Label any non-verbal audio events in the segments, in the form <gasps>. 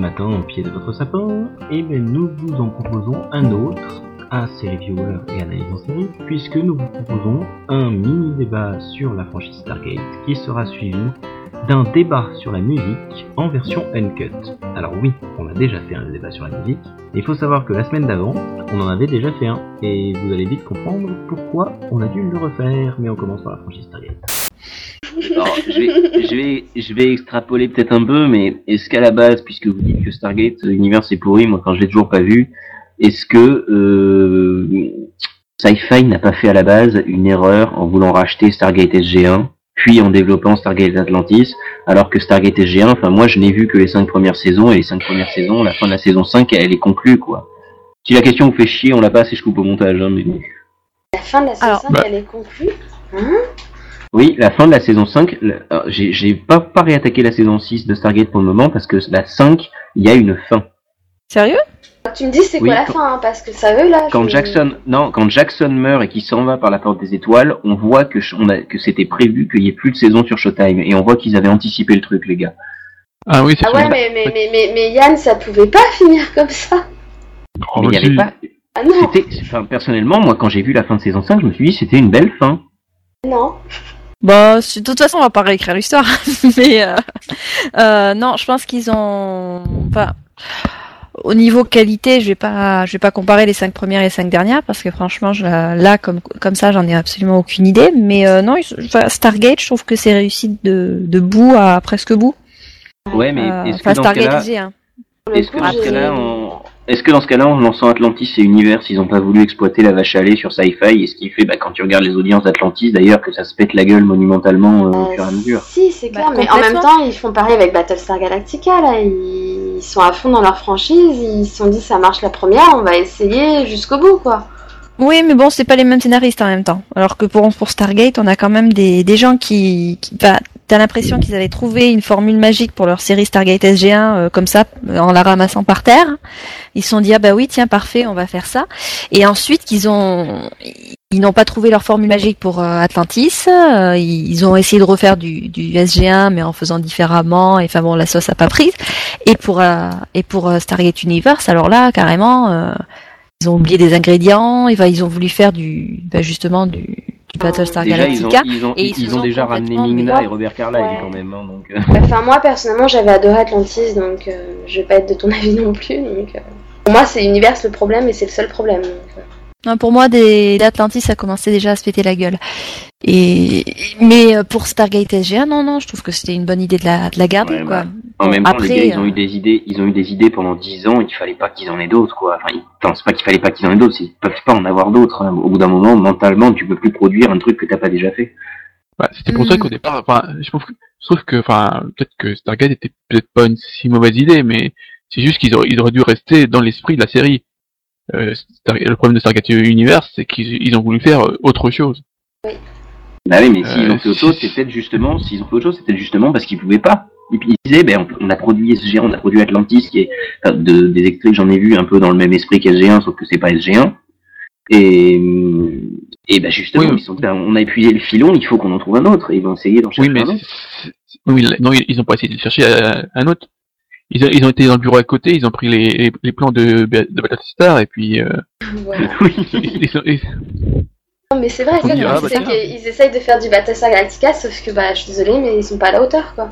matin au pied de votre sapin, et bien nous vous en proposons un autre. À série viewer et analyse en série, puisque nous vous proposons un mini débat sur la franchise Stargate qui sera suivi d'un débat sur la musique en version uncut. Alors oui, on a déjà fait un débat sur la musique, il faut savoir que la semaine d'avant, on en avait déjà fait un, et vous allez vite comprendre pourquoi on a dû le refaire, mais on commence par la franchise Stargate. Alors, je, vais, je, vais, je vais extrapoler peut-être un peu, mais est-ce qu'à la base, puisque vous dites que Stargate, l'univers c'est pourri, moi quand je l'ai toujours pas vu, est-ce que euh, Sci-Fi n'a pas fait à la base une erreur en voulant racheter Stargate SG1, puis en développant Stargate Atlantis, alors que Stargate SG1, enfin moi je n'ai vu que les cinq premières saisons, et les cinq premières saisons, la fin de la saison 5, elle est conclue, quoi. Si la question vous fait chier, on l'a pas assez, je coupe au montage. Hein, mais... La fin de la saison Alors, 5, bah. elle est conclue. Hein? Oui, la fin de la saison 5, le- alors, j'ai pas, pas réattaqué la saison 6 de Stargate pour le moment, parce que la 5, il y a une fin. Sérieux? Tu me dis c'est Oui, quoi la quand- fin, hein, parce que ça veut là. Quand je- Jackson, non, quand Jackson meurt et qu'il s'en va par la porte des étoiles, on voit que, ch- on a, que c'était prévu qu'il y ait plus de saison sur Showtime, et on voit qu'ils avaient anticipé le truc, les gars. Ah oui, c'est Ah ouais, mais, mais, mais, mais, mais Yann, ça pouvait pas <laughs> finir comme ça. Oh, Mais il y avait pas, Ah non, c'était, enfin, personnellement, moi, quand j'ai vu la fin de saison 5, je me suis dit, c'était une belle fin. non. Bah, c'est- de toute façon, on va pas réécrire l'histoire. <laughs> Mais euh, euh, non, je pense qu'ils ont. Enfin, au niveau qualité, je vais pas, je vais pas comparer les cinq premières et les cinq dernières parce que franchement, je, là, comme comme ça, j'en ai absolument aucune idée. Mais euh, non, ils- enfin, Stargate, je trouve que c'est réussi de, de bout à presque bout. Ouais, mais Euh, est-ce que Enfin, dans Stargate cas-là, IG, hein. Pour le est-ce que coup, dans ce cas-là, en- est-ce que dans ce cas-là, en lançant Atlantis et Univers, ils ont pas voulu exploiter la vache à lait sur Sci-Fi, et ce qui fait, bah, quand tu regardes les audiences d'Atlantis, d'ailleurs, que ça se pète la gueule monumentalement euh, au Euh, fur et à mesure. Si, c'est clair, Bah, mais en même temps, ils font pareil avec Battlestar Galactica, là. Ils, ils sont à fond dans leur franchise, ils se sont dit ça marche la première, on va essayer jusqu'au bout, quoi. Oui, mais bon, c'est pas les mêmes scénaristes en même temps. Alors que pour, pour Stargate, on a quand même des, des gens qui, qui bah, t'as l'impression qu'ils avaient trouvé une formule magique pour leur série Stargate SG1 euh, comme ça, euh, en la ramassant par terre. Ils se sont dit ah bah oui tiens parfait, on va faire ça. Et ensuite qu'ils ont, ils n'ont pas trouvé leur formule magique pour euh, Atlantis. Euh, ils ont essayé de refaire du, du SG1 mais en faisant différemment. Et enfin bon la sauce a pas prise. Et pour euh, et pour Stargate Universe, alors là carrément. ils ont oublié des ingrédients, et ben, ils ont voulu faire du, ben, justement du Battlestar Déjà, ils ont, Galactica. ils ont, et ils ont déjà ramené Mingna et Robert Carlyle Ouais. quand même, hein, donc. euh, Enfin, moi, personnellement, j'avais adoré Atlantis, donc euh, je vais pas être de ton <laughs> avis non plus. Donc, euh, Pour moi, c'est l'univers le problème, et c'est le seul problème. donc, euh. Non, pour moi, des d'Atlantis, ça commençait déjà à se péter la gueule. Et mais euh, pour Stargate SG1, non, non, je trouve que c'était une bonne idée de la, de la garder, Ouais, quoi. bah, En même temps, Après, les gars, ils ont euh, eu des idées, ils ont eu des idées pendant 10 ans, il fallait pas qu'ils en aient d'autres, quoi. Enfin, ils pensent pas qu'il fallait pas qu'ils en aient d'autres, ils peuvent pas en avoir d'autres. hein. Au bout d'un moment, mentalement, tu peux plus produire un truc que t'as pas déjà fait. Bah, c'était pour ça Mm. qu'au départ, enfin, je trouve que, je trouve que, enfin, peut-être que Stargate était peut-être pas une si mauvaise idée, mais c'est juste qu'ils auraient, ils auraient dû rester dans l'esprit de la série. Euh, le problème de Stargate Universe, c'est qu'ils ils ont voulu faire euh, autre chose. Bah oui, mais s'ils Euh, ont fait autre chose, c'est peut-être justement, s'ils ont fait autre chose, c'est peut-être justement parce qu'ils pouvaient pas. Et puis ils disaient, ben, on, on a produit SG1, on a produit Atlantis, qui est, enfin, de, des extraits que j'en ai vu un peu dans le même esprit qu'SG1, sauf que c'est pas SG1. Et, et ben justement, Oui. ils sont ben, on a épuisé le filon, il faut qu'on en trouve un autre. Et ils vont essayer d'en Oui, chercher mais un autre. oui, non, ils ils ont pas essayé de chercher un autre. Ils, ont- ils ont été dans le bureau à côté, ils ont pris les, les, les plans de, de Battlestar et puis euh, Voilà. <laughs> Oui. ils, ils ont- ils- Non, mais c'est vrai, ça, dira, c'est bah, ça tiens. qu'ils essayent de faire du Battlestar Galactica, sauf que bah, je suis désolée, mais ils sont pas à la hauteur, quoi.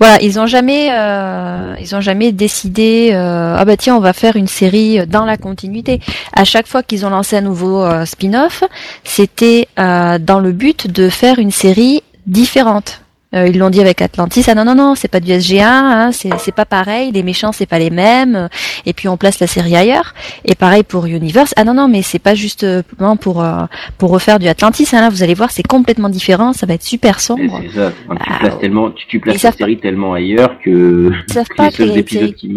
Voilà, ils ont jamais, euh, ils ont jamais décidé. euh, ah bah tiens, on va faire une série dans la continuité. À chaque fois qu'ils ont lancé un nouveau euh, spin-off, c'était euh, dans le but de faire une série différente. Euh, ils l'ont dit avec Atlantis. Ah non non non, c'est pas du SG1, hein, c'est c'est pas pareil. Les méchants c'est pas les mêmes. Et puis on place la série ailleurs. Et pareil pour Universe. Ah non non, mais c'est pas justement pour euh, pour refaire du Atlantis. Hein, là, vous allez voir, c'est complètement différent. Ça va être super sombre. Ça. Enfin, tu Ah, places tellement, tu, tu ils places la série tellement ailleurs que, Ils savent que pas les seuls créer de épisodes qui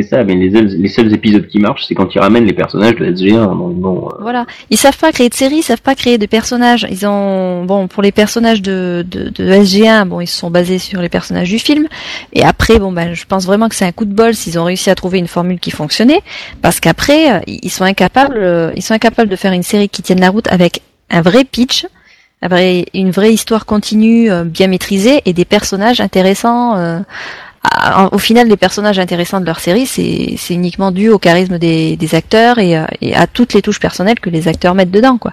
C'est ça, mais les, seuls- épisodes qui marchent, c'est quand ils ramènent les personnages de SG1. Donc bon, euh, Voilà, ils savent pas créer de série, ils savent pas créer de personnages. Ils ont bon pour les personnages de, de, de SG1, bon ils se sont basés sur les personnages du film. Et après bon ben je pense vraiment que c'est un coup de bol s'ils ont réussi à trouver une formule qui fonctionnait, parce qu'après euh, ils sont incapables, euh, ils sont incapables de faire une série qui tienne la route avec un vrai pitch, une vraie histoire continue bien maîtrisée et des personnages intéressants. Au final, les personnages intéressants de leur série, c'est uniquement dû au charisme des, acteurs et, euh, et à toutes les touches personnelles que les acteurs mettent dedans, quoi.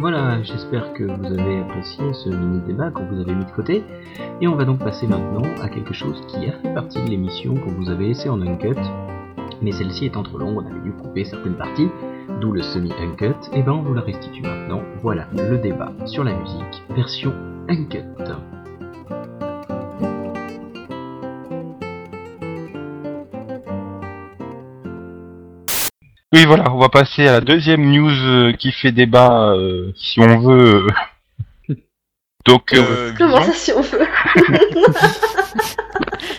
Voilà, j'espère que vous avez apprécié ce mini débat que vous avez mis de côté. Et on va donc passer maintenant à quelque chose qui a fait partie de l'émission qu'on vous avait laissé en uncut. Mais celle-ci étant trop longue, on avait dû couper certaines parties, d'où le semi-uncut. Et ben on vous la restitue maintenant. Voilà, le débat sur la musique, version uncut. Oui, voilà, on va passer à la deuxième news euh, qui fait débat, euh, si on veut. <laughs> Donc, euh, Comment ça, si on veut <laughs>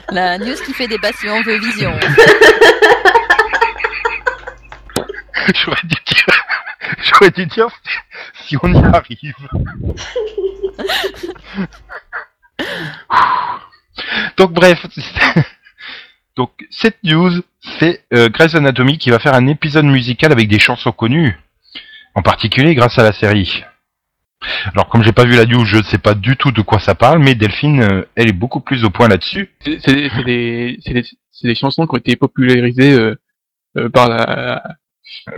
<laughs> La news qui fait débat si on veut vision. <laughs> j'aurais dû dire, <laughs> j'aurais dû dire si on y arrive. <laughs> Donc bref, donc cette news, c'est euh, Grey's Anatomy qui va faire un épisode musical avec des chansons connues, en particulier grâce à la série. Alors comme j'ai pas vu la news, je ne sais pas du tout de quoi ça parle, mais Delphine, euh, elle est beaucoup plus au point là-dessus. C'est des chansons qui ont été popularisées euh, euh, par la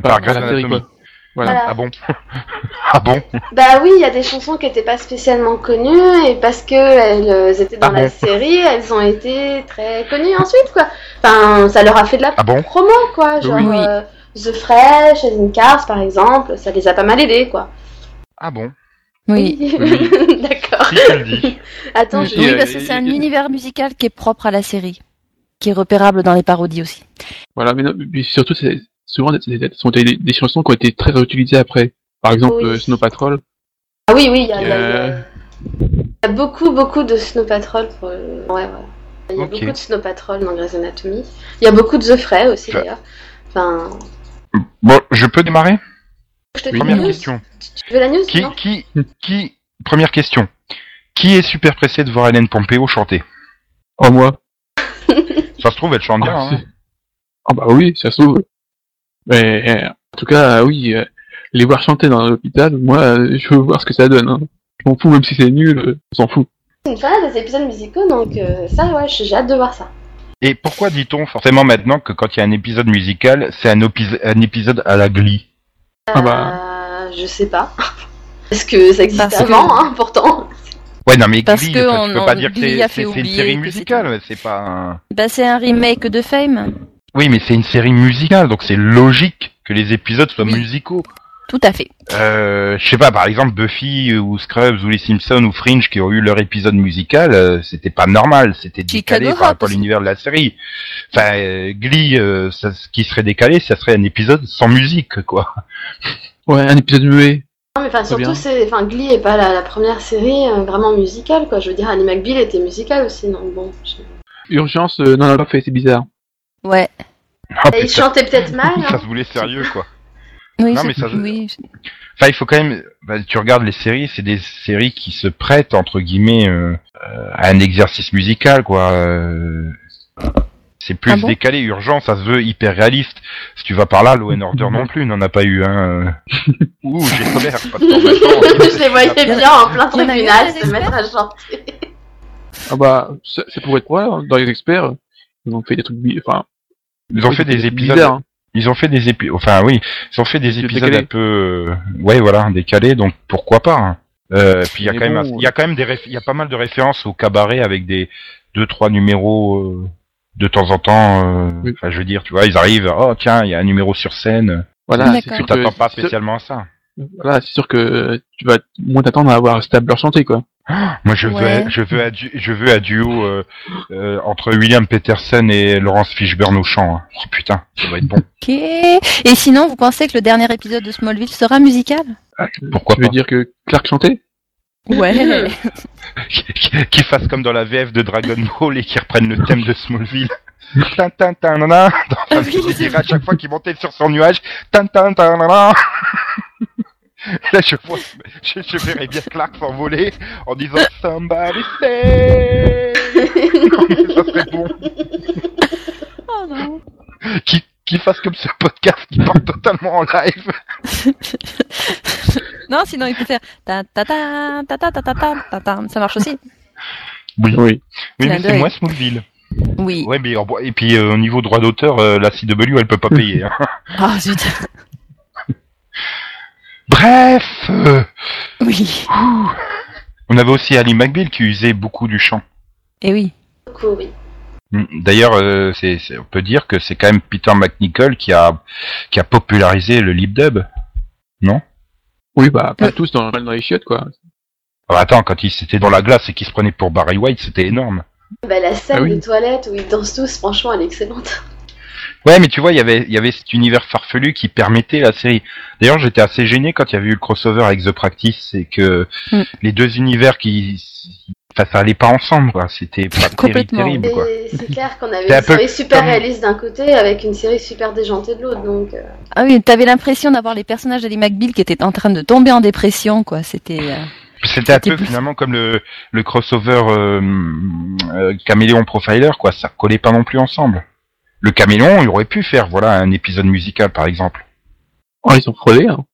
Par Grey's la série, Anatomy. quoi. Voilà. Voilà. Ah bon <laughs> Ah bon Bah oui, il y a des chansons qui n'étaient pas spécialement connues et parce que elles euh, étaient dans Ah la bon série, elles ont été très connues ensuite quoi. Enfin, ça leur a fait de la Ah bon promo quoi, genre Oui. euh, The Fresh, As Cars par exemple, ça les a pas mal aidés quoi. Ah bon Oui. <laughs> D'accord. Si. Attends, Oui, je... Oui, euh, parce que c'est un et- univers musical qui est propre à la série, qui est repérable dans les parodies aussi. Voilà, mais non, surtout, c'est souvent des, des, ce sont des, des chansons qui ont été très réutilisées après. Par exemple, Oui. euh, Snow Patrol. Ah oui, oui, il y, a- il y a- Euh. y a beaucoup, beaucoup de Snow Patrol. Pour... Ouais, ouais. Il y a beaucoup de Snow Patrol dans Grey's Anatomy. Il y a beaucoup de The Fray aussi d'ailleurs. Enfin, Bon, je peux démarrer? je te Première la news. question. Tu veux la news Qui, qui, qui, première question. Qui est super pressé de voir Hélène Pompeo chanter? Oh, moi. Ça se trouve, elle chante bien. Ah, hein. Ah bah oui, ça se trouve. Mais en tout cas, oui, euh, les voir chanter dans l'hôpital, moi, euh, je veux voir ce que ça donne. Hein. Je m'en fous, même si c'est nul, euh, on s'en fout. C'est une fan des épisodes musicaux, donc euh, ça, ouais, j'ai hâte de voir ça. Et pourquoi dit-on forcément maintenant que quand il y a un épisode musical, c'est un, épisode à la Glee? Ah bah. Je sais pas. <laughs> Est-ce que ça existait Parce que- avant, hein, pourtant Ouais, non mais Parce Glee, que enfin, tu on- peux pas on- dire que Glee c'est une série musicale, c'est pas un... Bah, c'est un remake de Fame. Oui, mais c'est une série musicale, donc c'est logique que les épisodes soient Oui. musicaux. Tout à fait. Euh, je sais pas, par exemple Buffy ou Scrubs ou les Simpsons ou Fringe qui ont eu leur épisode musical, euh, c'était pas normal, c'était Chicago décalé par rapport à l'univers de la série. Enfin, euh, Glee, euh, ça, ce qui serait décalé, ça serait un épisode sans musique, quoi. Ouais, un épisode muet. Non, mais enfin, surtout, c'est, enfin, Glee est pas la, la première série euh, vraiment musicale, quoi. Je veux dire, Annie McBeal était musicale aussi, donc bon. je- Urgence, euh, non, non, pas fait, c'est bizarre. Ouais. Ah, Et il chantait peut-être <laughs> mal, ça hein. se voulait sérieux, quoi. Oui, Non, c'est- mais ça- oui. Enfin, il faut quand même. bah, tu regardes les séries, c'est des séries qui se prêtent entre guillemets euh, à un exercice musical, quoi. euh, c'est plus Ah bon décalé, urgent, ça se veut hyper réaliste. Si tu vas par là, Law and Order non plus, n'en a pas eu un. euh. <laughs> Ouh, j'ai colère je <laughs> les voyais bien en plein tribunal se mettre à chanter. Ah bah, ça, ça pourrait être vrai, hein, dans les experts, ils ont fait des trucs, enfin, Ils ont fait des épisodes. bizarres, hein. Ils ont fait des épisodes. Enfin, oui, ils ont fait des Épisodes décalés. un peu. euh, Ouais, voilà, décalés. Donc pourquoi pas. hein. Euh, puis il y a quand même, bon, un- il y a quand même des, réf- il y a pas mal de références au cabaret avec des deux trois numéros euh, de temps en temps. euh, Oui. Enfin, je veux dire, tu vois, ils arrivent. Oh tiens, il y a un numéro sur scène. Voilà, c'est Tu sûr que, t'attends pas spécialement à ça. voilà, c'est sûr que tu vas moins t'attendre à avoir Stabler chanter, quoi. <gasps> Moi, je Ouais. veux, je veux, un, du- je veux un duo euh, euh, entre William Peterson et Laurence Fishburne au chant. hein. Oh, putain, ça va être bon. Ok. Et sinon, vous pensez que le dernier épisode de Smallville sera musical? Pourquoi Tu veux pas dire que Clark chantait? Ouais. <laughs> Qu'ils fassent comme dans la VF de Dragon Ball et qu'ils reprennent le thème de Smallville. Tin, tin, tin, nana. Dans- Ah oui. je dirais à chaque fois qu'il montait sur son nuage. Tin, tin, tin, nana. Là, je, vois, je, je verrais bien Clark s'envoler en disant Somebody say. Ça serait bon. Oh non. Qu'il qu'il fasse comme ce podcast qui part totalement en live. <laughs> Non, sinon il peut faire ta ta ta ta ta ta ta ta ta ta. Ça marche aussi. Oui, Oui. oui mais c'est moi Smallville. Oui. Ouais, mais et puis euh, au niveau droit d'auteur, euh, la CW elle peut pas <laughs> payer. hein. Ah zut. Bref, euh, Oui. on avait aussi Ali McBeal qui usait beaucoup du chant. Et oui. Beaucoup, oui. Mm. D'ailleurs, euh, c'est, c'est- on peut dire que c'est quand même Peter McNichol qui a qui a popularisé le lip dub. Non? Oui, bah, pas Euh. tous dans les chiottes, quoi. Ah, Attends, quand il s'était dans la glace et qu'il se prenait pour Barry White, c'était énorme. Bah, la scène Ah oui. des toilettes où ils dansent tous, franchement, elle est excellente. Ouais, mais tu vois, il y avait il y avait cet univers farfelu qui permettait la série. D'ailleurs, j'étais assez gêné quand il y avait eu le crossover avec The Practice, c'est que Mm. les deux univers qui enfin, ça allait pas ensemble, quoi. C'était pas <laughs> terrible, Complètement. terrible, quoi. Et c'est clair qu'on avait une peu série super comme- réaliste d'un côté avec une série super déjantée de l'autre, donc. euh, Ah oui, t'avais l'impression d'avoir les personnages d'Ali McBeal qui étaient en train de tomber en dépression, quoi. C'était. euh, C'était un peu plus- finalement comme le, le crossover euh, euh, Caméléon Profiler, quoi. Ça collait pas non plus ensemble. Le Caméléon, il aurait pu faire, voilà, un épisode musical, par exemple. Oh, ils ont frôlé, hein.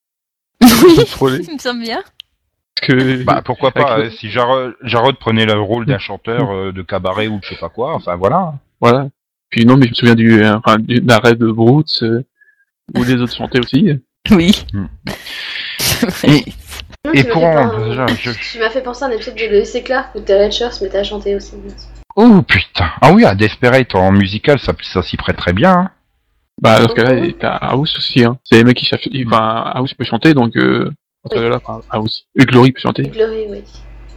<laughs> Oui, Ils ont frôlé. il me semble bien. Parce que, Bah pourquoi pas Avec si Jarod, Jarod prenait le rôle d'un chanteur euh, de cabaret ou de je sais pas quoi. Enfin voilà. voilà. Puis non, mais je me souviens du, euh, du, d'un rêve de Broots, euh, où les autres chantaient aussi. Oui. Mm. <laughs> Non, Et tu m'as pour fait en- je- Tu m'as fait penser à un épisode de Lois et Clark où Terry Hatcher se mettait à chanter aussi. Oh putain. Ah oui, à Desperate en musical, ça, ça s'y prête très bien. hein. Bah, dans ce cas-là, t'as House aussi, hein. C'est les mecs qui cherchent, enfin, House peut chanter, donc, euh, Oui. enfin, House. Et Glory peut chanter. Glory, oui.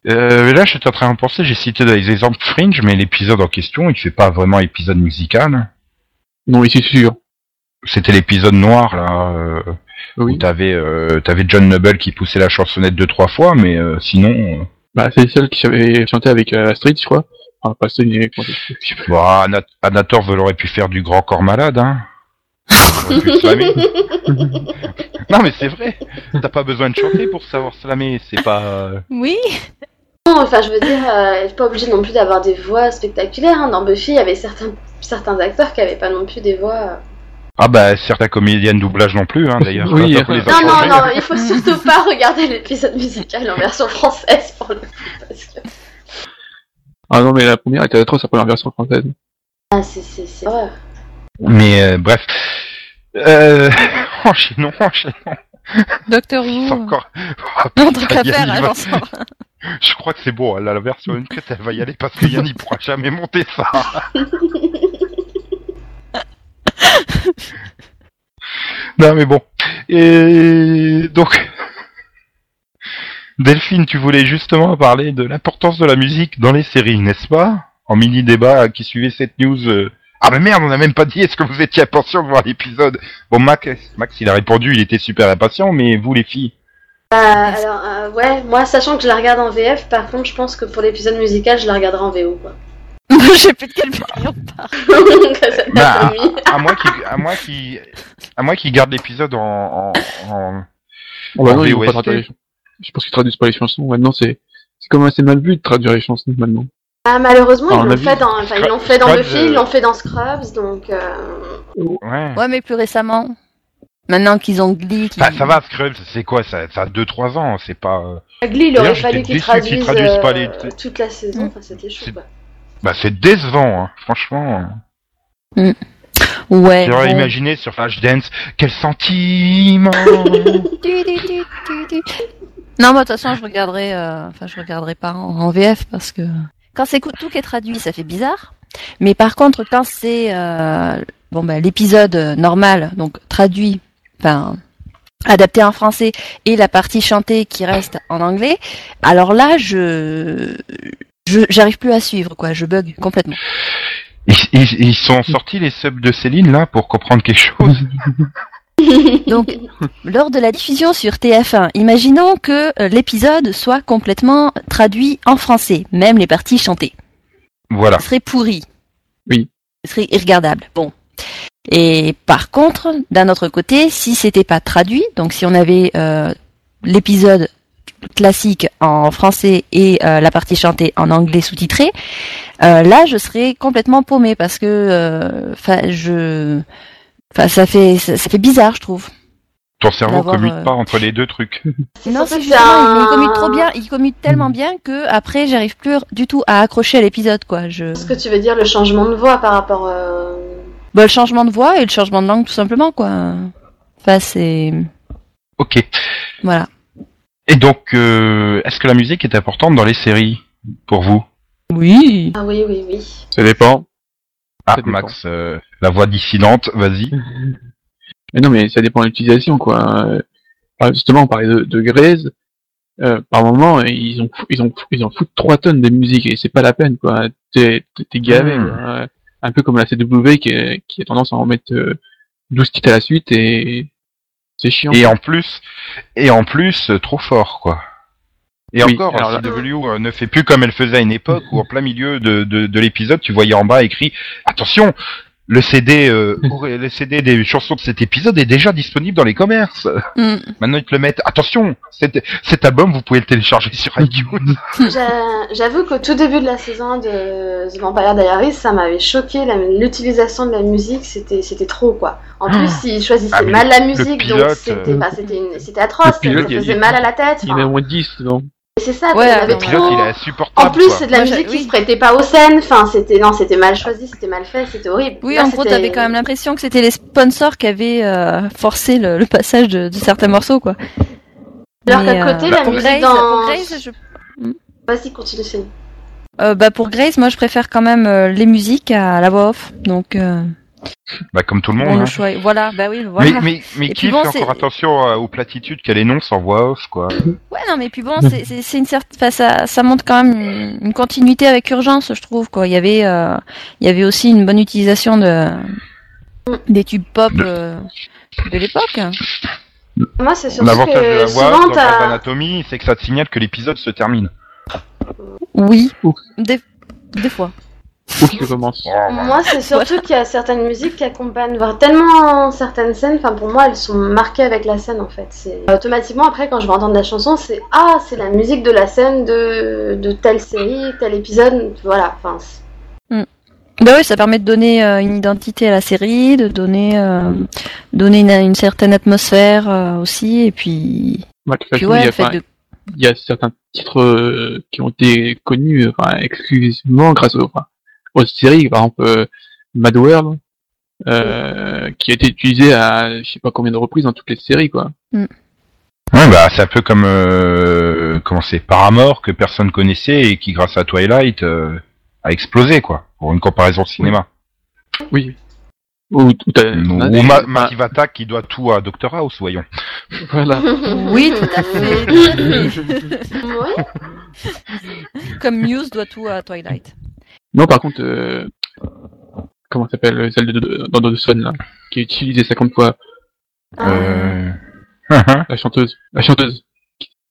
Euh, là, j'étais en train de penser, j'ai cité des exemples Fringe, mais l'épisode en question, il fait pas vraiment épisode musical. Non, ici, c'est sûr. C'était l'épisode noir là, euh, où Oui. t'avais euh, t'avais John Noble qui poussait la chansonnette deux trois fois, mais euh, sinon, euh, Bah, c'est celle qui avait chanté avec euh, Astrid, je crois. Enfin, pas pas. bon, Anna Torv aurait pu faire du grand corps malade, hein. <laughs> Non mais c'est vrai, t'as pas besoin de chanter pour savoir slammer, c'est pas. euh, Oui. Non, enfin, je veux dire, euh, pas obligé non plus d'avoir des voix spectaculaires. hein. Dans Buffy, il y avait certains, certains acteurs qui avaient pas non plus des voix. euh. Ah bah certains comédiens de doublage non plus, hein, d'ailleurs. Oui, Non, non, non, il faut surtout pas regarder l'épisode musical en version française pour le coup. Parce que... Ah non, mais la première était atroce, la première version française. Ah, c'est, c'est, c'est horreur. Mais euh, bref. Euh... <laughs> enchaînons, enchaînons. Docteur C'est Who. encore. Oh, Non, tant qu'à faire. <laughs> Je crois que c'est bon, elle a la version uncut, elle va y aller parce que Yann il pourra jamais monter ça. <laughs> non mais bon. Et donc Delphine, tu voulais justement parler de l'importance de la musique dans les séries, n'est-ce pas? En mini débat qui suivait cette news. euh, Ah mais merde, on n'a même pas dit est-ce que vous étiez impatient de voir l'épisode? Bon Max, Max il a répondu, il était super impatient, mais vous les filles? Euh, alors, euh, ouais, moi, sachant que je la regarde en VF, par contre, je pense que pour l'épisode musical, je la regarderai en VO, quoi. <laughs> Je sais plus de quelle série on <laughs> à Bah, à moins qu'il à moins qu'il à moins qu'il garde l'épisode en, en, en- Bon, bah En non, VOST. Je pense qu'ils traduisent pas les chansons. Maintenant, c'est, c'est comme assez mal vu de traduire les chansons, maintenant. Ah, malheureusement, Ah, ils on l'ont fait dans, enfin, ils Scrubs- l'ont fait dans Scrubs, Buffy, euh, ils l'ont fait dans Scrubs, donc, euh, ouais. Ouais, mais plus récemment. Maintenant qu'ils ont Glee. Qui... Bah, ça va Scrubs, c'est quoi ça ça a 2 3 ans, c'est pas euh, Glee, il aurait fallu qu'ils traduisent, pas les- toute la saison, Mm. enfin, c'était chaud, bah c'est décevant hein, franchement. Ouais. J'aurais bon. imaginé sur Flashdance quel sentiment. <laughs> Non, moi, de toute façon, je regarderai, euh, enfin, je regarderai pas en, en VF parce que quand c'est tout qui est traduit, ça fait bizarre. Mais par contre, quand c'est euh, bon, bah, l'épisode euh, normal, donc traduit, enfin, adapté en français, et la partie chantée qui reste en anglais, alors là, je, je, j'arrive plus à suivre, quoi. Je bug complètement. ils, ils- ils sont sortis les subs de Céline là pour comprendre quelque chose. <laughs> <laughs> Donc, lors de la diffusion sur TF1, imaginons que euh, l'épisode soit complètement traduit en français, même les parties chantées. voilà. Ce serait pourri. Oui. Ce serait irregardable. Bon. Et par contre, d'un autre côté, si c'était pas traduit, donc si on avait euh, l'épisode classique en français et euh, la partie chantée en anglais sous-titré, euh, là je serais complètement paumé parce que, enfin, je, enfin, ça fait, ça, ça fait bizarre, je trouve. Ton cerveau D'avoir, commute euh, pas entre les deux trucs. <laughs> C'est Non, c'est justement, il, il commute trop bien, il commute tellement bien que après, j'arrive plus du tout à accrocher à l'épisode, quoi. Je... Ce que tu veux dire, le changement de voix par rapport. euh, Bah, le changement de voix et le changement de langue, tout simplement, quoi. Enfin, c'est, Ok. voilà. Et donc, euh, est-ce que la musique est importante dans les séries pour vous? Oui. Ah oui, oui, oui. Ça dépend. Ah, Ça dépend. Max, euh, la voix dissidente, vas-y. <laughs> Mais non, mais ça dépend de l'utilisation, quoi. Euh, Justement, on parlait de, de Grey's. Euh, par moment, ils ont, ils ont, ils en foutent 3 tonnes de musique et c'est pas la peine, quoi. T'es, gavé, Hmm. quoi. Un peu comme la CW qui, est- qui a tendance à en mettre euh, 12 titres à la suite et c'est chiant. Et en plus, et en plus, euh, trop fort, quoi. Et Oui, encore, alors CW euh, ne fait plus comme elle faisait à une époque où en plein milieu de, de, de l'épisode, tu voyais en bas écrit attention, le CD, euh, le CD des chansons de cet épisode est déjà disponible dans les commerces. Mm. Maintenant ils te le mettent. Attention, cet, cet album vous pouvez le télécharger sur <laughs> iTunes. J'a- J'avoue qu'au tout début de la saison de The Vampire Diaries, ça m'avait choqué. L'utilisation de la musique, c'était c'était trop, quoi. En plus, ils choisissaient Ah, mal la musique, pilote, donc c'était euh, c'était atroce. le pilote, ça il y a- faisait mal à la tête. Il y en a moins de 10, non? C'est ça, Ouais, avait le pilote trop. il est insupportable. En plus, c'est de la Moi, musique qui oui. se prêtait pas aux scènes. Enfin, c'était non, c'était mal choisi, c'était mal fait, c'était horrible. Oui, Là, en gros, t'avais quand même l'impression que c'était les sponsors qui avaient euh, forcé le, le passage de, de certains morceaux, quoi. Alors Mais, qu'à côté, euh, la pour musique Grace, dans. pour Grace, je Vas-y, continue, Céline. Euh, bah pour Grace, moi je préfère quand même euh, les musiques à la voix off. Donc euh, Bah comme tout le bon, monde. le hein. choix. est- Voilà, bah oui, voilà. Mais, mais, mais qui bon, fait encore attention euh, aux platitudes qu'elle énonce en voix off, quoi Ouais, non, mais puis bon, c'est c'est c'est une certaine, enfin, ça ça montre quand même une, une continuité avec urgence, je trouve quoi. Il y avait euh, il y avait aussi une bonne utilisation de des tubes pop euh, de l'époque. Moi, c'est surtout L'avantage de que la voix souvent, dans. Anatomy, c'est que ça te signale que l'épisode se termine. Oui, des des fois. Ou qui commence. Oh, Moi, c'est surtout qu'il y a certaines musiques qui accompagnent, voire tellement certaines scènes. Enfin, pour moi, elles sont marquées avec la scène en fait. C'est automatiquement après, quand je vais entendre la chanson, c'est ah, c'est la musique de la scène de, de telle série, tel épisode. Voilà. Enfin, c'est- Bah oui, ça permet de donner euh, une identité à la série, de donner euh, donner une, une certaine atmosphère euh, aussi, et puis Ouais, de toute puis façon, il ouais, y a le fait pas- de il y a certains titres euh, qui ont été connus enfin, exclusivement grâce aux, enfin, aux séries, par exemple euh, Mad World, euh, qui a été utilisé à je sais pas combien de reprises dans toutes les séries quoi. Ouais, bah c'est un peu comme euh, comment c'est Paramore que personne connaissait et qui grâce à Twilight euh, a explosé quoi. Pour une comparaison cinéma. Oui. Ou, ou Ma- Attack qui doit tout à Doctor House, voyons. Voilà. <laughs> oui, tout à fait. tout à fait. Ouais. Comme Muse doit tout à Twilight. Non, par contre, euh, comment s'appelle celle de, Dawson là, qui est utilisée 50 fois, Euh... <laughs> la chanteuse, la chanteuse.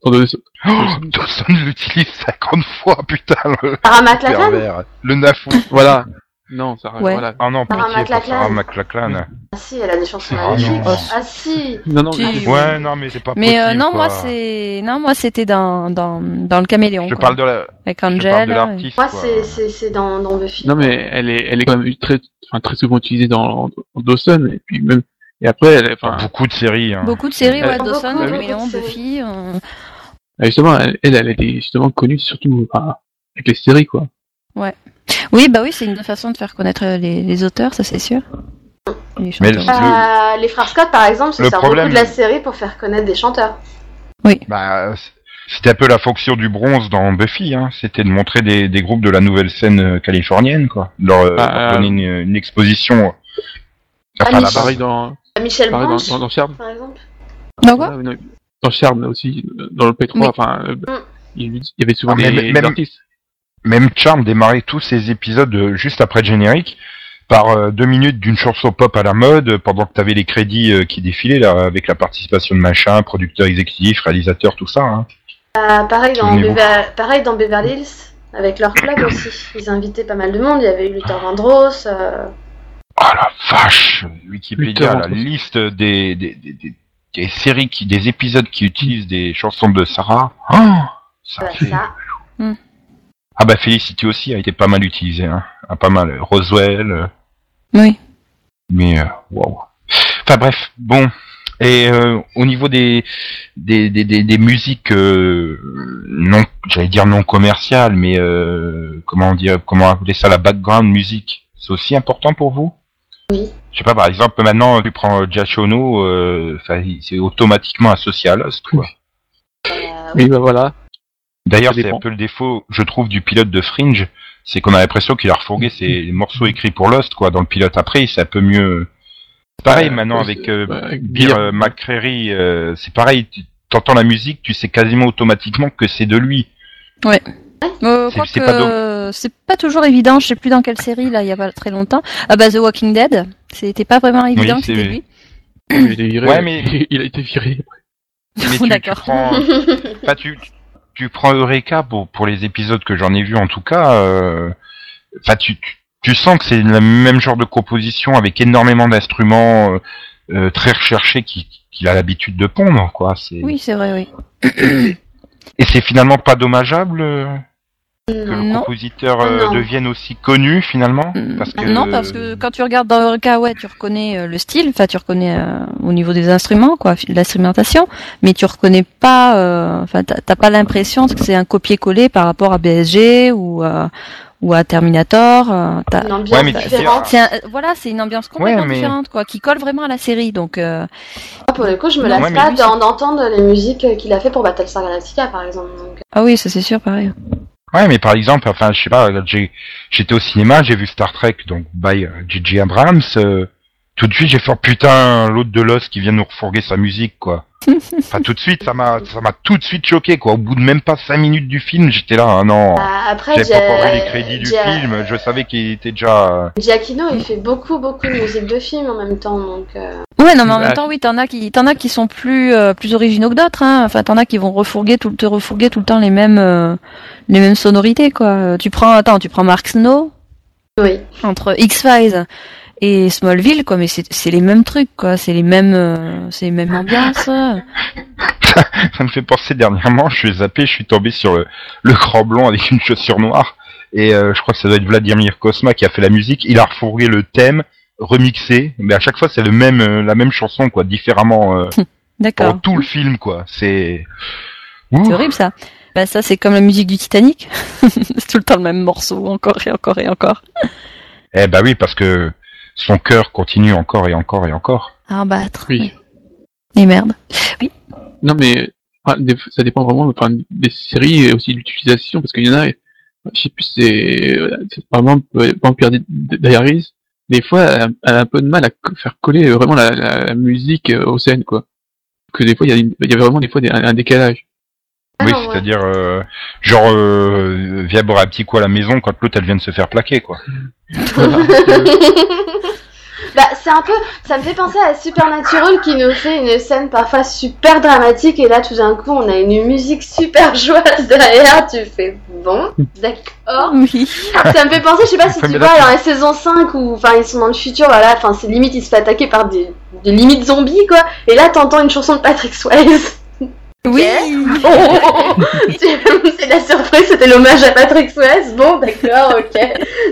Oh, Dawson l'utilise 50 fois, putain, le pervers. Le nafou. Voilà. Non, ça Ouais. voilà. Ah non, Sarah pitié. Sarah McLachlan. Ah si, elle a des chansons Ah magnifiques. non. Ah si. Non, non, mais- Ouais, non, mais c'est pas Mais euh, non, quoi. moi c'est non, moi c'était dans dans dans le caméléon. Je quoi. parle de la, avec Angel. l'artiste. Moi, c'est c'est c'est dans dans Buffy. non, mais elle est, elle est quand même très, enfin, très souvent utilisée dans, dans Dawson, et puis même, et après, elle, enfin, beaucoup de séries. Hein. Beaucoup de séries, ouais, Dawson, beaucoup, Caméléon, Buffy. euh, justement, elle, elle, elle était justement connue surtout, enfin, avec les séries, quoi. Oui, bah oui, c'est une façon de faire connaître les, les auteurs, ça c'est sûr. Les Mais le- Euh, les frères Scott, par exemple, se Le servent problème- beaucoup de la série pour faire connaître des chanteurs. Bah, c'était un peu la fonction du bronze dans Buffy, hein. C'était de montrer des, des groupes de la nouvelle scène euh, californienne, quoi. De Leur, euh, Bah, leur donner une, une exposition. euh, Ah, Enfin, là-bas. Pareil dans, Michel pareil dans, dans, dans Charme. par exemple. Dans quoi dans Charme aussi, dans le P3, Mais- enfin, euh, Mm. il, y avait souvent Ah, des, même- des artistes. Même Charm démarrait tous ces épisodes euh, juste après le générique par euh, deux minutes d'une chanson pop à la mode pendant que t'avais les crédits euh, qui défilaient là avec la participation de machin, producteur exécutif, réalisateur, tout ça. Hein. Euh, pareil, dans Souvenez-vous. Bever- pareil dans Beverly Hills, avec leur club aussi. Ils invitaient pas mal de monde. Il y avait eu Luther Vandross. euh, Ah la vache Wikipédia, Luther la liste des, des, des, des, des séries, qui, des épisodes qui utilisent des chansons de Sarah. Oh, ça fait... ça. Ah bah Felicity aussi a été pas mal utilisé, hein. Ah, pas mal. Roswell, euh, Oui. mais euh, waouh. Enfin bref, bon. Et euh, au niveau des des, des, des, des musiques euh, non, j'allais dire non commerciales, mais euh, comment dire, comment appeler ça, la background music, c'est aussi important pour vous? Oui. Je sais pas, par exemple, maintenant tu prends euh, enfin, c'est automatiquement associé à Lost, quoi. Euh, Oui, bah voilà. D'ailleurs, c'est un peu le défaut, je trouve, du pilote de Fringe, c'est qu'on a l'impression qu'il a refourgué ses morceaux écrits pour Lost, quoi. Dans le pilote après, c'est un peu mieux. C'est pareil Ouais, maintenant ouais, avec euh, ouais, avec Beer Beer. euh, McCreary, euh, c'est pareil. Tu entends la musique, tu sais quasiment automatiquement que c'est de lui. Euh, C'est- pas euh, c'est pas toujours évident. Je sais plus dans quelle série là, il y a pas très longtemps. Ah bah The Walking Dead, c'était pas vraiment évident Oui, que c'était lui. Il a été viré. Ouais, mais- <laughs> il a été viré. <laughs> Mais tu, tu D'accord. prends, <laughs> bah, tu, tu prends Eureka pour, pour les épisodes que j'en ai vus en tout cas. euh, Enfin, tu, tu, tu sens que c'est le même genre de composition avec énormément d'instruments euh, euh, très recherchés qui- qu'il a l'habitude de pondre, quoi. C'est Oui, c'est vrai, oui. et c'est finalement pas dommageable que le Non. compositeur euh, devienne aussi connu finalement. Parce que Non, parce que quand tu regardes dans Eureka, ouais, tu reconnais euh, le style, enfin tu reconnais euh, au niveau des instruments, quoi, l'instrumentation, mais tu reconnais pas, enfin t'as t'as pas l'impression que c'est un copier-coller par rapport à BSG ou à, ou à Terminator. euh, t'as- Une ambiance Ouais, différente. c'est un- voilà, c'est une ambiance complètement Ouais, mais- différente, quoi, qui colle vraiment à la série. Donc, euh, Ah, Pour le coup, je me lasse ouais, pas d'en- d'entendre les musiques qu'il a fait pour Battlestar Galactica, par exemple. Donc, ah oui, ça c'est sûr, pareil. Ouais, mais par exemple, enfin, je sais pas, j'ai, j'étais au cinéma, j'ai vu Star Trek, donc by euh, J.J. Abrams. euh, tout de suite, j'ai fait oh, putain, l'autre de l'os qui vient nous refourguer sa musique, quoi. <laughs> Enfin, tout de suite, ça m'a, ça m'a tout de suite choqué, quoi. Au bout de même pas cinq minutes du film, j'étais là, ah non. Ah, après, J'avais pas encore les crédits du film, je savais qu'il était déjà. euh, Giacchino, il fait beaucoup, beaucoup de musique de film en même temps, donc. euh, Ouais, non, mais en Bah, même temps, oui, t'en as qui, t'en as qui sont plus, euh, plus originaux que d'autres, hein. Enfin, t'en as qui vont refourguer tout, te refourguer tout le temps les mêmes, euh, les mêmes sonorités, quoi. Euh, Tu prends, attends, tu prends Mark Snow Oui. entre X-Files et Smallville, quoi, mais c'est, c'est les mêmes trucs, quoi. C'est les mêmes, euh, c'est les mêmes ambiances. <laughs> ça me fait penser dernièrement, je suis zappé, je suis tombé sur le, le cran blanc avec une chaussure noire. Et euh, je crois que ça doit être Vladimir Kosma qui a fait la musique. Il a refourgué le thème, remixé, mais à chaque fois c'est le même, euh, la même chanson, quoi, différemment euh, <laughs> D'accord. pour tout le film, quoi. C'est. C'est horrible, ça. Bah, ça, c'est comme la musique du Titanic. <laughs> c'est tout le temps le même morceau, encore et encore et encore. Eh bah oui, parce que son cœur continue encore et encore et encore. À battre. Oui. Et merde. Non, mais des- ça dépend vraiment enfin, des séries et aussi de l'utilisation, parce qu'il y en a, je sais plus, c'est euh, Vampire Di- Diaries, des fois, elle a, un peu de mal à faire coller vraiment la, la, la musique euh, aux scènes, quoi. Que des fois, il y a, une- il y a vraiment des fois des- un, un décalage. Ah oui, non, ouais. c'est-à-dire genre genre euh, viens boire un petit coup à la maison quand l'autre elle vient de se faire plaquer, quoi. <laughs> Bah, c'est un peu. Ça me fait penser à Supernatural qui nous fait une scène parfois super dramatique et là tout d'un coup on a une musique super joyeuse derrière. Tu fais bon, d'accord. Oui. Ça me fait penser, je sais pas si tu vois, dans la saison 5 où enfin ils sont dans le futur, voilà, enfin c'est limite ils se fait attaquer par des, des limites zombies quoi. Et là t'entends une chanson de Patrick Swayze. Oui. Oh, <laughs> c'est c'est la surprise, c'était l'hommage à Patrick Swayze. Bon, d'accord, ok.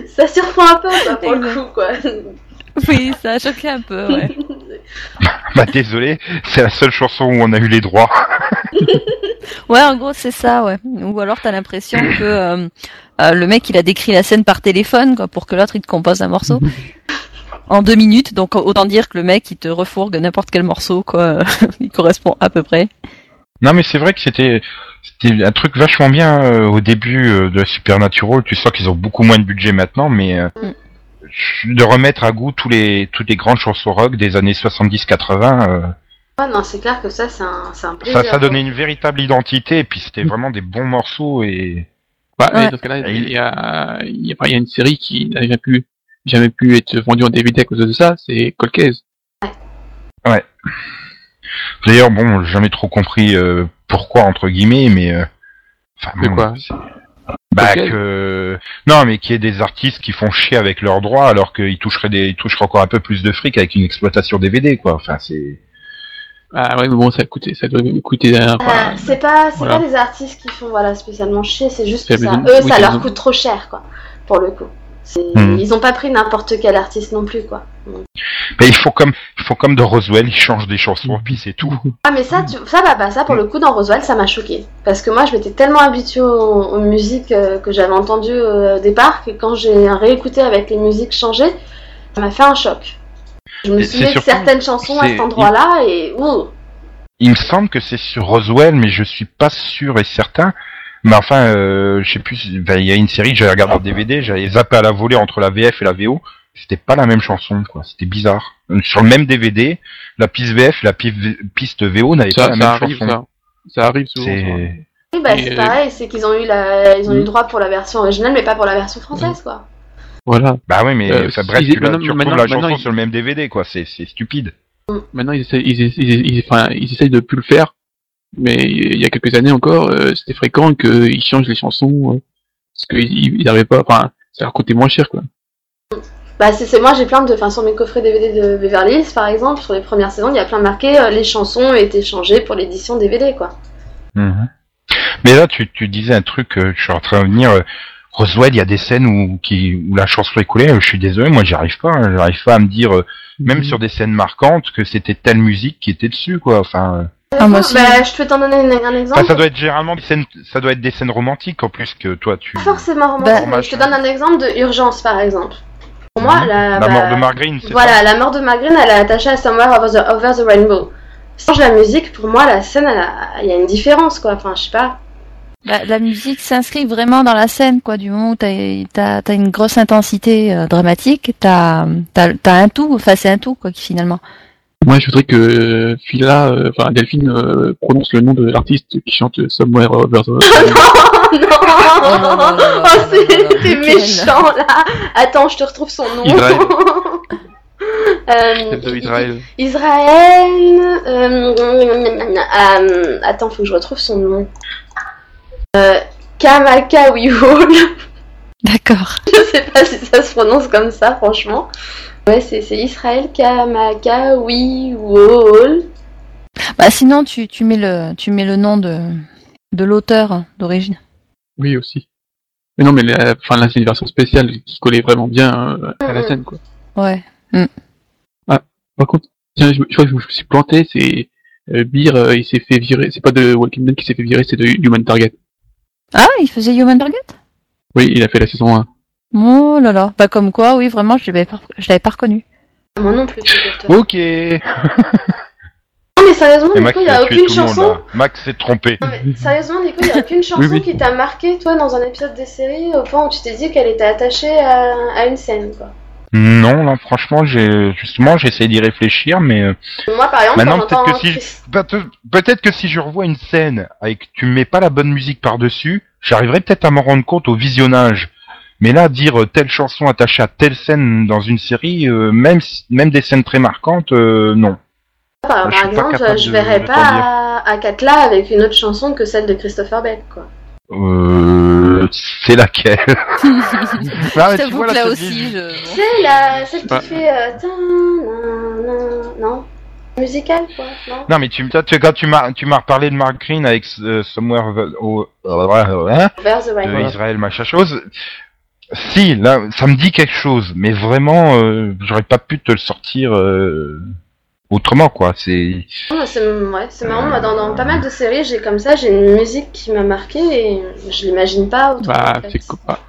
Ça surprend un peu quoi, pour le coup quoi. Oui, ça a choqué un peu, ouais. <laughs> Bah désolé, c'est la seule chanson où on a eu les droits. <laughs> Ouais, en gros, c'est ça, ouais. Ou alors t'as l'impression que euh, euh, le mec, il a décrit la scène par téléphone, quoi, pour que l'autre, il te compose un morceau. En deux minutes, donc autant dire que le mec, il te refourgue n'importe quel morceau, quoi. il correspond à peu près. Non mais c'est vrai que c'était c'était un truc vachement bien euh, au début euh, de Supernatural. Tu sens qu'ils ont beaucoup moins de budget maintenant, mais euh, Mm. de remettre à goût tous les toutes les grandes chansons rock des années 70-80, euh, Ah non, c'est clair que ça c'est un, c'est un ça plaisir. ça donnait une véritable identité et puis c'était vraiment des bons morceaux et Bah, Ouais. dans ce cas-là, il y a, il y a, il y a une série qui n'a jamais pu, jamais pu être vendue en DVD à cause de ça, c'est Cold Case. D'ailleurs bon j'ai jamais trop compris euh, pourquoi entre guillemets mais euh, enfin bon, quoi bah que non mais qu'il y ait des artistes qui font chier avec leurs droits alors qu'ils toucheraient des ils toucheraient encore un peu plus de fric avec une exploitation DVD quoi enfin c'est Ah ouais, mais bon, ça coûtait, ça doit coûter un, Euh, c'est pas, c'est voilà. pas les artistes qui font voilà spécialement chier, c'est juste que ça, la maison- eux oui, ça leur coûte trop cher quoi, pour le coup. Mhm. Ils ont pas pris n'importe quel artiste non plus, quoi. Mais ils font comme, ils font comme dans Roswell, ils changent des chansons, puis c'est tout. Ah mais ça, tu... ça va pas, ça pour le coup dans Roswell ça m'a choqué parce que moi je m'étais tellement habituée aux, aux musiques euh, que j'avais entendues euh, au départ que quand j'ai réécouté avec les musiques changées, ça m'a fait un choc. Je me souviens de certaines chansons à cet endroit-là et ouh, Il me semble que c'est sur Roswell, mais je suis pas sûr et certain. Mais enfin, euh, je sais plus. ben, Il y a une série que j'avais regardé en DVD, j'avais zappé à la volée entre la VF et la VO. C'était pas la même chanson, quoi. C'était bizarre. Sur le même DVD, la piste VF et la pi- piste VO n'avaient pas Ça, la ça même arrive, chanson. ça. Ça arrive souvent. ça. Oui, bah, c'est euh, pareil, c'est qu'ils ont eu la, ils ont eu le droit pour la version originale mais pas pour la version française quoi. Voilà. bah oui, mais Euh, si- bref, tu, la- maintenant- tu retrouves la chanson sur le même DVD, quoi. C'est stupide. Maintenant, ils essayent, ils, essa- ils, ils- enfin, ils essayent de plus le faire. Mais il y a quelques années encore, euh, c'était fréquent qu'ils changent les chansons euh, parce qu'ils ils n'arrivaient pas. Enfin, ça leur coûtait moins cher, quoi. Bah c'est c'est- moi j'ai plein de, enfin sur mes coffrets DVD de Beverly Hills par exemple, sur les premières saisons il y a plein marqué euh, les chansons ont été changées pour l'édition DVD quoi. Mhm. Mais là, tu, tu disais un truc, euh, je suis en train de venir. euh, Roswell, il y a des scènes où, qui, où la chanson est coulée. euh, Je suis désolé, moi, j'y arrive pas. hein, J'arrive pas à me dire, euh, même sur des scènes marquantes, que c'était telle musique qui était dessus, quoi. Enfin, euh, Ah, moi aussi. Bah je peux t'en donner un, un exemple. enfin, ça doit être généralement des scènes, ça doit être des scènes romantiques en plus que toi, tu. Pas forcément romantique, Bah, mais je te donne un exemple de Urgence par exemple. Pour moi, la, La bah, mort de Margreen, c'est Voilà, ça. la mort de Margaret, elle est attachée à Somewhere Over the, Over the Rainbow. Change la musique, pour moi, la scène, il y a une différence, quoi. Enfin, je sais pas. La, la musique s'inscrit vraiment dans la scène, quoi. Du moment où t'as as, as une grosse intensité euh, dramatique, t'as as, un tout. Enfin, c'est un tout, quoi, qui finalement. Moi, je voudrais que euh, Phila, euh, enfin Delphine, euh, prononce le nom de l'artiste qui chante Somewhere Over the. Oh <laughs> non non, non, non, non, Oh, c'est non, non, t'es non, méchant, là Attends, je te retrouve son nom. Israël. <laughs> Israël. Israël. attends, faut que je retrouve son nom. Euh, Kamaka. D'accord. <laughs> Je sais pas si ça se prononce comme ça, franchement. Ouais, c'est c'est Israël Kamaka Wiwol. Bah, sinon, tu, tu mets le, tu mets le nom de, de l'auteur d'origine. Oui, aussi. Mais non, mais la- enfin, là, c'est une version spéciale qui collait vraiment bien euh, à la scène, quoi. Ouais. Par contre, tiens, je, je crois que je me suis planté, c'est euh, Beer, euh, il s'est fait virer. C'est pas de Walking Dead qui s'est fait virer, c'est de Human Target. Ah, il faisait Human Target? Oui, il a fait la saison 1. Oh là là. Bah, comme quoi, oui, vraiment, je l'avais pas, je l'avais pas reconnu. Moi non plus. Ok. Non, mais sérieusement, Nico, il y a a aucune chanson. là. Max s'est trompé. Non, mais sérieusement, Nico, il y a aucune <laughs> chanson Oui, oui. qui t'a marqué, toi, dans un épisode des séries, au point où tu t'es dit qu'elle était attachée à, à une scène, quoi. Non, là, franchement, j'ai justement, j'essaie d'y réfléchir, mais euh, Moi, par exemple, Maintenant, peut-être que si- Chris- peut- peut-être que si je revois une scène et que tu mets pas la bonne musique par-dessus, j'arriverai peut-être à m'en rendre compte au visionnage. Mais là, dire euh, telle chanson attachée à telle scène dans une série, euh, même même des scènes très marquantes, euh, non. par, je suis par pas exemple, capable je verrais de pas t'en dire. à, à Katla avec une autre chanson que celle de Christopher Beck, quoi. Euh, c'est laquelle? <laughs> Ah, je t'avoue que là aussi, je... sais, la, celle qui pas. fait... Euh, tin, nan, nan, non Musicale, quoi, non? Non, mais tu, tu- quand tu m'as, tu m'as reparlé de Mark Green avec euh, Somewhere Over- au- euh, hein, Vers the de Rainbow. Israël, machin chose. Si, là, ça me dit quelque chose, mais vraiment, euh, j'aurais pas pu te le sortir euh, autrement, quoi. C'est Ouais, c'est ouais, c'est marrant, moi, dans, dans pas mal de séries, j'ai comme ça, j'ai une musique qui m'a marqué et je l'imagine pas autrement. Bah, en fait. c'est quoi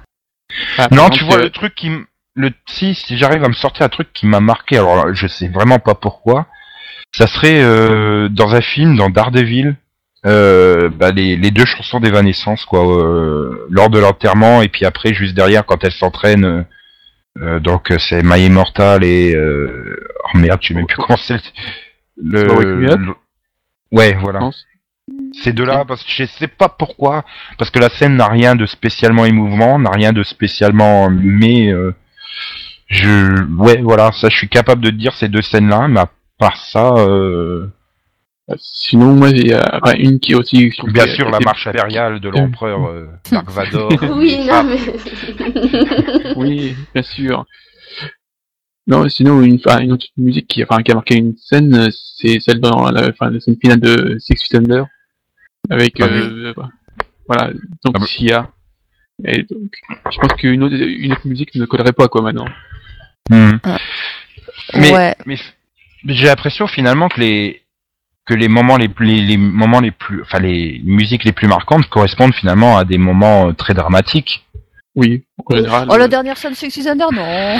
Ah, non, tu vois euh, le truc qui, m- le si, si j'arrive à me sortir un truc qui m'a marqué, alors là, je sais vraiment pas pourquoi. Ça serait euh, dans un film, dans Daredevil, euh, bah, les, les deux chansons d'Evanescence, quoi, euh, lors de l'enterrement et puis après juste derrière quand elle s'entraîne. euh, euh, donc euh, c'est My Immortal et euh, oh merde, je sais même plus comment c'est le, le- ouais voilà. Ces deux-là, parce que je sais pas pourquoi, parce que la scène n'a rien de spécialement émouvant, n'a rien de spécialement, mais euh, je, ouais, voilà, ça, je suis capable de dire ces deux scènes-là, mais à part ça, euh, Sinon, moi, il y a enfin, une qui est aussi. bien sûr, qui la marche impériale de l'empereur euh, Dark <laughs> Vador. Oui, Ah, non, mais. <laughs> Oui, bien sûr. Non, sinon, une, enfin, une autre musique qui, enfin, qui a marqué une scène, euh, c'est celle dans la, enfin, la scène finale de Six Feet Under. Avec, Ah euh, voilà. Donc, Ah. Sia. Et donc, je pense qu'une autre, une autre musique ne collerait pas, quoi, maintenant. Hmm. Mais, Ouais. mais, mais j'ai l'impression finalement que les que les moments les plus les, les moments les plus enfin les musiques les plus marquantes correspondent finalement à des moments euh, très dramatiques. Oui, en général. Oh, euh, la dernière scène Sexy Thunder, non.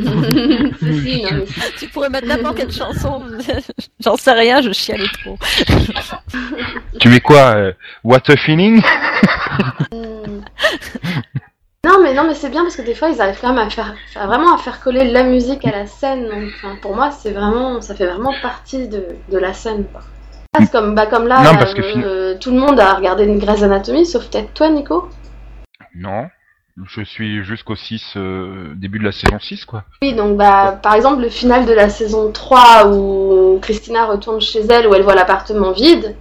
Non, <laughs> <laughs> tu pourrais mettre n'importe quelle chanson. <laughs> J'en sais rien, je chialais trop. Tu mets quoi euh, What a feeling? Non mais non mais c'est bien parce que des fois ils arrivent quand même à faire, à vraiment à faire coller la musique à la scène donc enfin, pour moi c'est vraiment ça fait vraiment partie de, de la scène quoi. Ah, comme bah comme là Non, que euh, tout le monde a regardé une Grey's Anatomy sauf peut-être toi Nico. Non. Je suis jusqu'au 6 euh, début de la saison 6 quoi. Oui donc bah par exemple le final de la saison 3 où Christina retourne chez elle où elle voit l'appartement vide.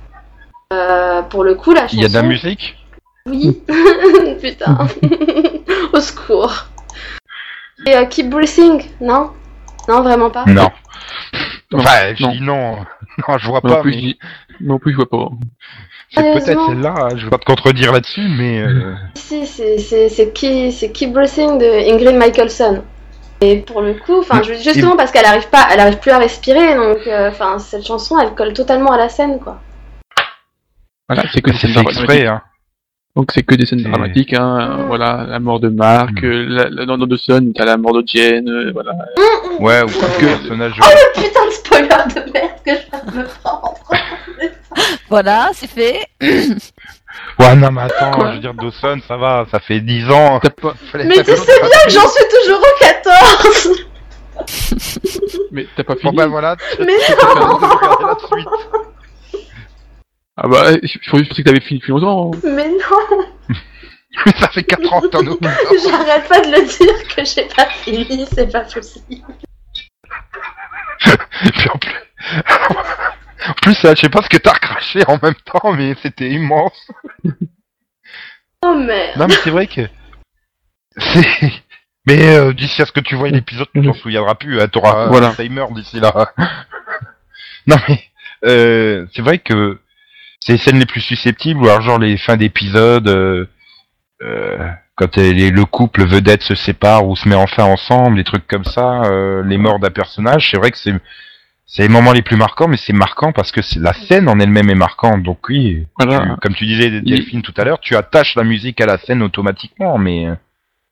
euh, pour le coup la chanson. Il y a de la musique? Oui. <laughs> <laughs> Putain. <laughs> Au secours. Et euh, Keep Breathing, non? Non, vraiment pas? Non. Non, Enfin, je non. dis non. <laughs> Non, je vois non, pas plus, mais non plus, je vois pas. c'est peut-être Sérieusement celle-là, je vais pas te contredire là-dessus mais euh, Si, c'est Keep, Breathing de Ingrid Michaelson. Et pour le coup, enfin, ju- justement parce qu'elle arrive pas, elle arrive plus à respirer, donc, euh, enfin, cette chanson, elle colle totalement à la scène, quoi. Voilà, c'est que c'est fait exprès hein. Donc c'est que des scènes dramatiques, hein. euh, Voilà, la mort de Mark, Mm. euh, la, la, dans Dawson, t'as la mort de Jen, euh, voilà. Ouais, ou que- le personnage Oh le putain de spoiler de merde que je viens de me prendre <laughs> Voilà, c'est fait. <coughs> Ouais, non, mais attends, Quoi je veux dire, Dawson, ça va, ça fait 10 ans. Pas, <laughs> Mais tu sais bien que j'en suis toujours au 14 mais t'as pas Bon, fini. bah voilà, tu Mais tu <laughs> peux regarder la suite. Ah bah, je, je pensais que t'avais fini depuis longtemps. hein. Mais non <laughs> Mais ça fait 4 ans que t'en <laughs> oublies. J'arrête pas de le dire que j'ai pas fini, c'est pas possible. <laughs> Puis en plus, en plus, je sais pas ce que t'as recraché en même temps, mais c'était immense. Oh merde Non, mais c'est vrai que c'est. Mais euh, d'ici à ce que tu vois l'épisode, tu t'en souviendras plus. hein, T'auras Voilà. Alzheimer d'ici là. non mais euh, c'est vrai que c'est les scènes les plus susceptibles, ou alors genre les fins d'épisode, euh, euh, quand les- le couple vedette se sépare ou se met enfin ensemble, des trucs comme ça, euh, les morts d'un personnage. C'est vrai que c'est c'est les moments les plus marquants, mais c'est marquant parce que c'est- la scène en elle-même est marquante. Donc oui, Voilà. tu- comme tu disais Delphine tout à l'heure, tu attaches la musique à la scène automatiquement, mais euh,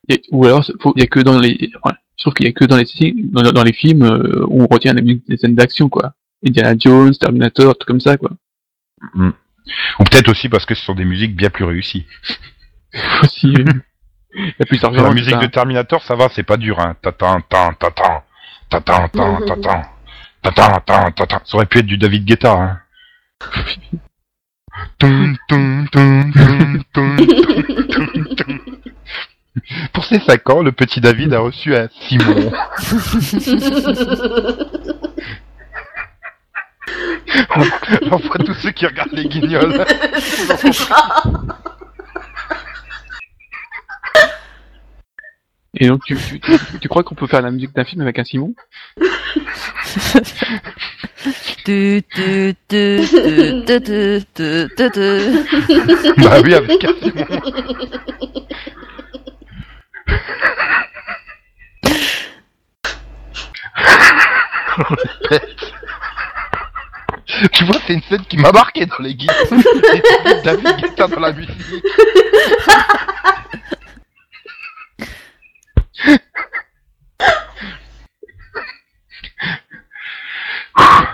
Et- ou alors, il y a que dans les, je trouve qu'il y a que dans les, dans, dans les films euh, où on retient les, les scènes d'action, quoi. Indiana Jones, Terminator, tout comme ça, quoi. Ou peut-être aussi parce que ce sont des musiques bien plus réussies. <laughs> Aussi, plus la musique de Terminator, ça va, c'est pas dur, hein. Tatan, tan, tatan, tatan, tan, tatan, tatan, tan, <laughs> tatan. Ça aurait pu être du David Guetta, hein. <laughs> Pour ses 5 ans, le petit David a reçu un Simon. <laughs> On voit tous ceux qui regardent les guignols. Et donc, tu, tu, tu, tu crois qu'on peut faire la musique d'un film avec un Simon? Tu, tu, tu, tu, tu, tu, tu, tu, tu. <laughs> bah oui, avec un Simon. <laughs> tu vois, c'est une scène qui m'a marqué dans les guides. la musique, dans la musique.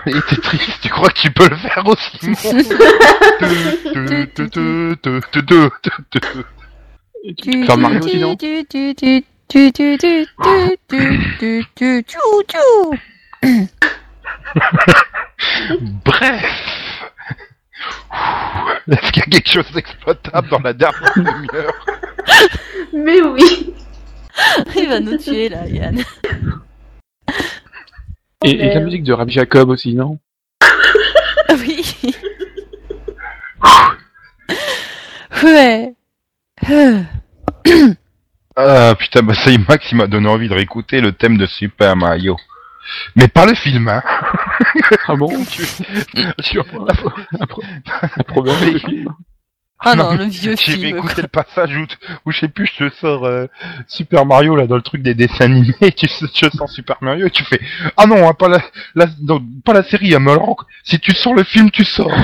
Et t'es triste, tu crois que tu peux le faire aussi Faire Mario sinon Bref. Est-ce qu'il y a quelque chose d'exploitable dans la dernière demi-heure? Mais oui. Il va nous tuer là, Yann. Et, oh, la musique de Rabbi Jacob aussi, non? Oui. Ouais. Ah putain, bah c'est Max qui m'a donné envie de réécouter le thème de Super Mario. Mais pas le film, hein Ah bon Tu- <laughs> première Mais- le film. Ah non, le vieux J'ai film. écouté le passage où, où je sais plus, je te sors euh, Super Mario là dans le truc des dessins animés, <laughs> tu je sors Super Mario et tu fais ah non hein, pas la, la non, pas la série, hein, mais alors si tu sors le film tu sors. <laughs>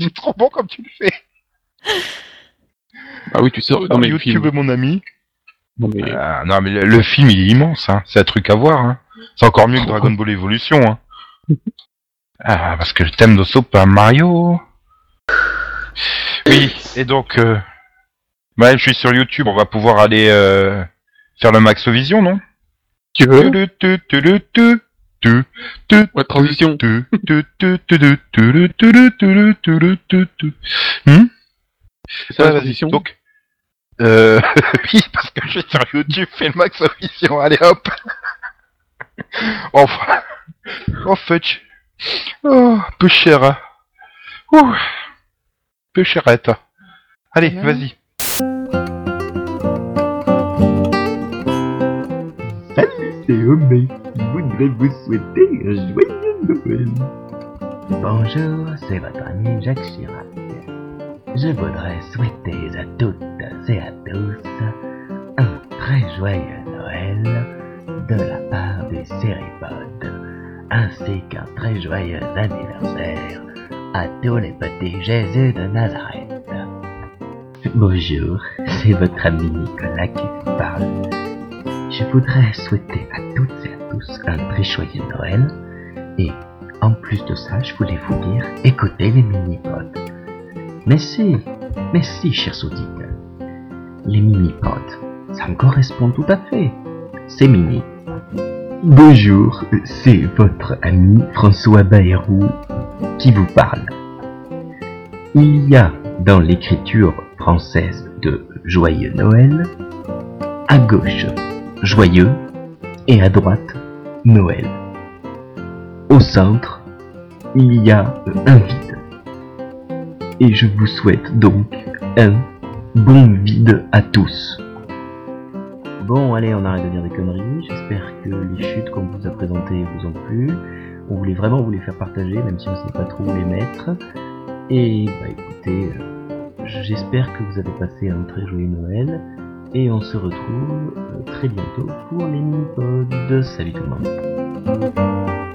C'est trop bon comme tu le fais. Ah oui, tu sors. Dans YouTube film. mon ami. Non mais. Ah, non mais le, le film il est immense, hein. c'est un truc à voir. Hein. C'est encore mieux que Dragon Ball Evolution. Hein. Ah, parce que le thème de Super Mario. Oui, et donc, euh, bah, je suis sur YouTube, on va pouvoir aller euh, faire le Max Vision, non Tu veux Ouais, transition. hmm ça, la transition. Donc, euh, oui, parce que je suis sur YouTube, fais le Max Vision, allez hop enfin, en fait, oh, peu cher, hein. Ouh, peu chérette. Allez, vas-y. Salut, c'est Homer qui voudrait vous souhaiter un joyeux Noël. Bonjour, c'est votre ami Jacques Chirac. Je voudrais souhaiter à toutes et à tous un très joyeux Noël de la part Séripodes, ainsi qu'un très joyeux anniversaire à tous les petits Jésus de Nazareth. Bonjour, c'est votre ami Nicolas qui vous parle. Je voudrais souhaiter à toutes et à tous un très joyeux Noël. Et en plus de ça, je voulais vous dire, écoutez les mini-pods. Merci, merci, chers auditeurs. Les mini-pods, ça me correspond tout à fait. C'est mini. Bonjour, c'est votre ami François Bayrou qui vous parle. Il y a dans l'écriture française de Joyeux Noël, à gauche joyeux et à droite Noël. Au centre, il y a un vide. Et je vous souhaite donc un bon vide à tous. Bon, allez, on arrête de dire des conneries. J'espère que les chutes qu'on vous a présentées vous ont plu. On voulait vraiment vous les faire partager, même si on ne sait pas trop où les mettre. Et bah écoutez, euh, j'espère que vous avez passé un très joyeux Noël. Et on se retrouve euh, très bientôt pour les mini-pods. Salut tout le monde.